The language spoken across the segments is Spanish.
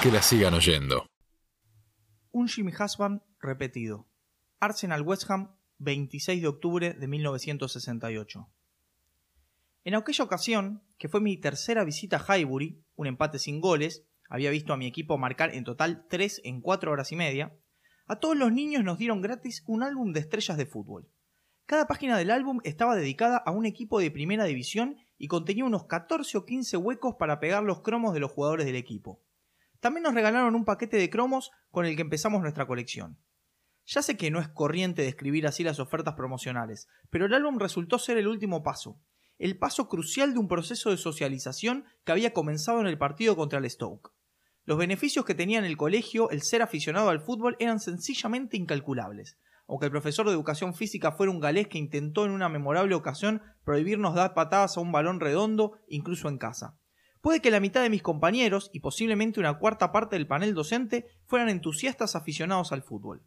Que la sigan oyendo. Un Jimmy Husband repetido. Arsenal West Ham, 26 de octubre de 1968. En aquella ocasión, que fue mi tercera visita a Highbury, un empate sin goles, había visto a mi equipo marcar en total 3 en 4 horas y media, a todos los niños nos dieron gratis un álbum de estrellas de fútbol. Cada página del álbum estaba dedicada a un equipo de primera división y contenía unos 14 o 15 huecos para pegar los cromos de los jugadores del equipo. También nos regalaron un paquete de cromos con el que empezamos nuestra colección. Ya sé que no es corriente describir así las ofertas promocionales, pero el álbum resultó ser el último paso, el paso crucial de un proceso de socialización que había comenzado en el partido contra el Stoke. Los beneficios que tenía en el colegio el ser aficionado al fútbol eran sencillamente incalculables. Aunque el profesor de educación física fuera un galés que intentó en una memorable ocasión prohibirnos dar patadas a un balón redondo, incluso en casa. Puede que la mitad de mis compañeros y posiblemente una cuarta parte del panel docente fueran entusiastas aficionados al fútbol.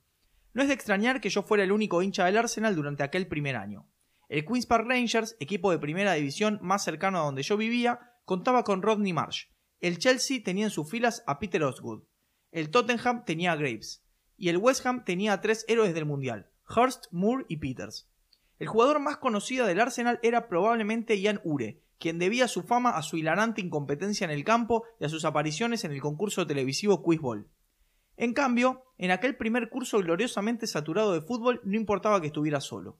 No es de extrañar que yo fuera el único hincha del Arsenal durante aquel primer año. El Queen's Park Rangers, equipo de primera división más cercano a donde yo vivía, contaba con Rodney Marsh. El Chelsea tenía en sus filas a Peter Osgood. El Tottenham tenía a Graves. Y el West Ham tenía a tres héroes del Mundial, Hurst, Moore y Peters. El jugador más conocido del Arsenal era probablemente Ian Ure, quien debía su fama a su hilarante incompetencia en el campo y a sus apariciones en el concurso televisivo Quiz Ball. En cambio, en aquel primer curso gloriosamente saturado de fútbol no importaba que estuviera solo.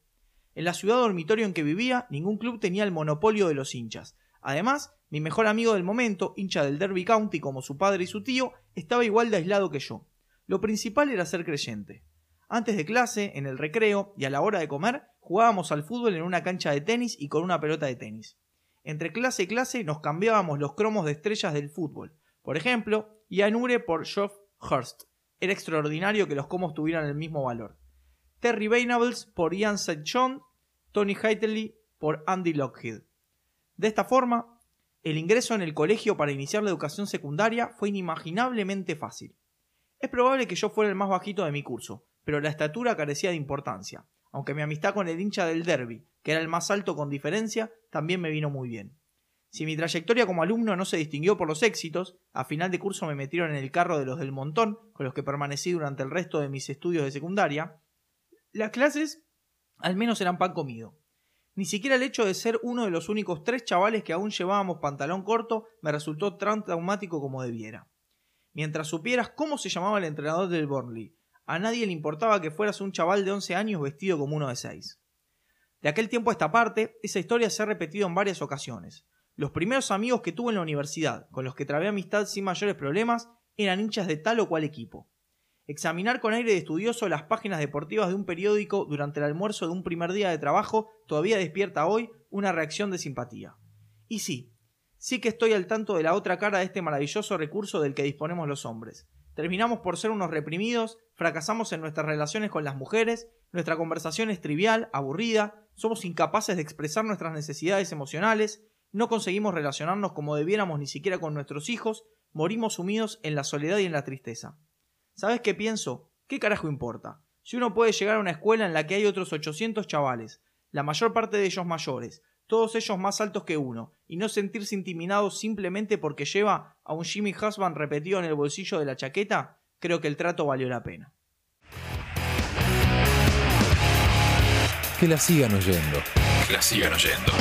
En la ciudad dormitorio en que vivía, ningún club tenía el monopolio de los hinchas. Además, mi mejor amigo del momento, hincha del Derby County como su padre y su tío, estaba igual de aislado que yo. Lo principal era ser creyente. Antes de clase, en el recreo y a la hora de comer, jugábamos al fútbol en una cancha de tenis y con una pelota de tenis. Entre clase y clase nos cambiábamos los cromos de estrellas del fútbol. Por ejemplo, Ian Ure por Geoff Hurst. Era extraordinario que los cromos tuvieran el mismo valor. Terry Venables por Ian St. John, Tony Hightley por Andy Lockheed. De esta forma, el ingreso en el colegio para iniciar la educación secundaria fue inimaginablemente fácil. Es probable que yo fuera el más bajito de mi curso, pero la estatura carecía de importancia, aunque mi amistad con el hincha del derby, que era el más alto con diferencia, también me vino muy bien. Si mi trayectoria como alumno no se distinguió por los éxitos, a final de curso me metieron en el carro de los del montón, con los que permanecí durante el resto de mis estudios de secundaria, las clases al menos eran pan comido. Ni siquiera el hecho de ser uno de los únicos tres chavales que aún llevábamos pantalón corto me resultó tan traumático como debiera. Mientras supieras cómo se llamaba el entrenador del Burnley, a nadie le importaba que fueras un chaval de 11 años vestido como uno de 6. De aquel tiempo a esta parte, esa historia se ha repetido en varias ocasiones. Los primeros amigos que tuve en la universidad, con los que trabé amistad sin mayores problemas, eran hinchas de tal o cual equipo. Examinar con aire de estudioso las páginas deportivas de un periódico durante el almuerzo de un primer día de trabajo todavía despierta hoy una reacción de simpatía. Y sí, sí que estoy al tanto de la otra cara de este maravilloso recurso del que disponemos los hombres. Terminamos por ser unos reprimidos, fracasamos en nuestras relaciones con las mujeres, nuestra conversación es trivial, aburrida, somos incapaces de expresar nuestras necesidades emocionales, no conseguimos relacionarnos como debiéramos ni siquiera con nuestros hijos, morimos sumidos en la soledad y en la tristeza. ¿Sabes qué pienso? ¿Qué carajo importa? Si uno puede llegar a una escuela en la que hay otros 800 chavales, la mayor parte de ellos mayores, todos ellos más altos que uno, y no sentirse intimidado simplemente porque lleva a un Jimmy Husband repetido en el bolsillo de la chaqueta, creo que el trato valió la pena. Que la sigan oyendo. Que la sigan oyendo.